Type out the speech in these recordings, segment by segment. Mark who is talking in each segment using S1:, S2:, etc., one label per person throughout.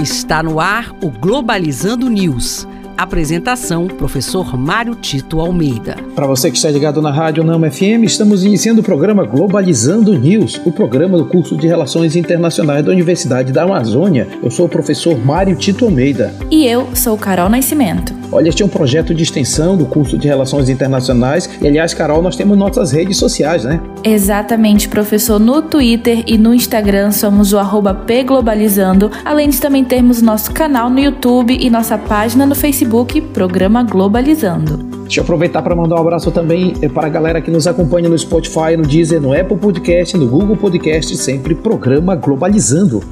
S1: Está no ar o Globalizando News. Apresentação: Professor Mário Tito Almeida.
S2: Para você que está ligado na Rádio Nama FM, estamos iniciando o programa Globalizando News, o programa do curso de Relações Internacionais da Universidade da Amazônia. Eu sou o professor Mário Tito Almeida.
S3: E eu sou Carol Nascimento.
S2: Olha, este é um projeto de extensão do curso de Relações Internacionais. E, aliás, Carol, nós temos nossas redes sociais, né?
S3: Exatamente, professor. No Twitter e no Instagram somos o arroba pglobalizando, além de também termos nosso canal no YouTube e nossa página no Facebook, Programa Globalizando.
S2: Deixa eu aproveitar para mandar um abraço também eh, para a galera que nos acompanha no Spotify, no Deezer, no Apple Podcast, no Google Podcast, sempre Programa Globalizando.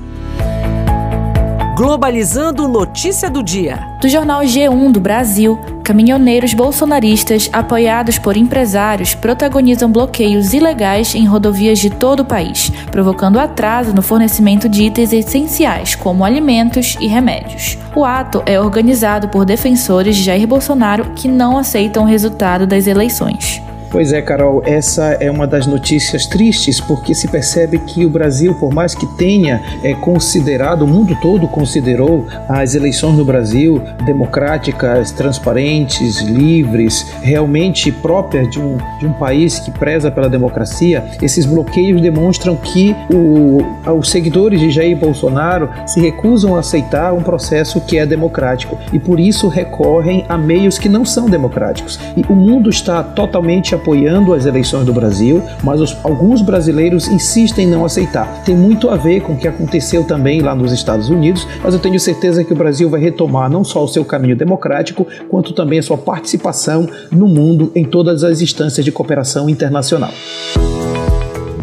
S1: Globalizando notícia do dia.
S3: Do jornal G1 do Brasil, caminhoneiros bolsonaristas apoiados por empresários protagonizam bloqueios ilegais em rodovias de todo o país, provocando atraso no fornecimento de itens essenciais como alimentos e remédios. O ato é organizado por defensores de Jair Bolsonaro que não aceitam o resultado das eleições.
S2: Pois é, Carol, essa é uma das notícias tristes, porque se percebe que o Brasil, por mais que tenha é, considerado, o mundo todo considerou as eleições no Brasil democráticas, transparentes, livres, realmente próprias de um, de um país que preza pela democracia, esses bloqueios demonstram que o, os seguidores de Jair Bolsonaro se recusam a aceitar um processo que é democrático e por isso recorrem a meios que não são democráticos. E o mundo está totalmente apoiando as eleições do Brasil, mas os, alguns brasileiros insistem em não aceitar. Tem muito a ver com o que aconteceu também lá nos Estados Unidos, mas eu tenho certeza que o Brasil vai retomar não só o seu caminho democrático, quanto também a sua participação no mundo em todas as instâncias de cooperação internacional.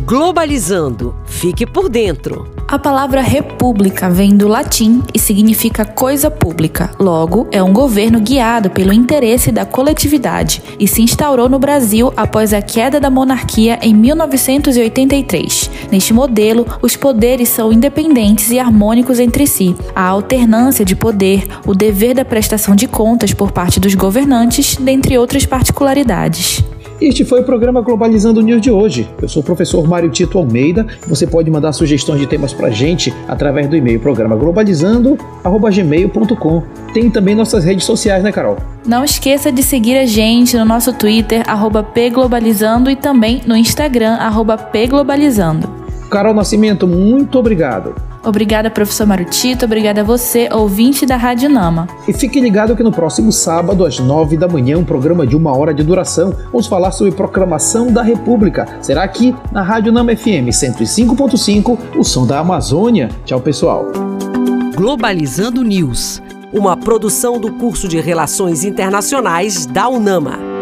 S1: Globalizando. Fique por dentro.
S3: A palavra república vem do latim e significa coisa pública. Logo, é um governo guiado pelo interesse da coletividade e se instaurou no Brasil após a queda da monarquia em 1983. Neste modelo, os poderes são independentes e harmônicos entre si. A alternância de poder, o dever da prestação de contas por parte dos governantes, dentre outras particularidades.
S2: Este foi o programa Globalizando News de hoje. Eu sou o professor Mário Tito Almeida. Você pode mandar sugestões de temas pra gente através do e-mail programa globalizando@gmail.com. Tem também nossas redes sociais, né, Carol?
S3: Não esqueça de seguir a gente no nosso Twitter @pglobalizando e também no Instagram @pglobalizando.
S2: Carol Nascimento, muito obrigado.
S3: Obrigada, professor Marutito. Obrigada a você, ouvinte da Rádio Nama.
S2: E fique ligado que no próximo sábado, às nove da manhã, um programa de uma hora de duração, vamos falar sobre proclamação da República. Será aqui na Rádio Nama FM 105.5, o som da Amazônia. Tchau, pessoal.
S1: Globalizando News, uma produção do curso de Relações Internacionais da UNAMA.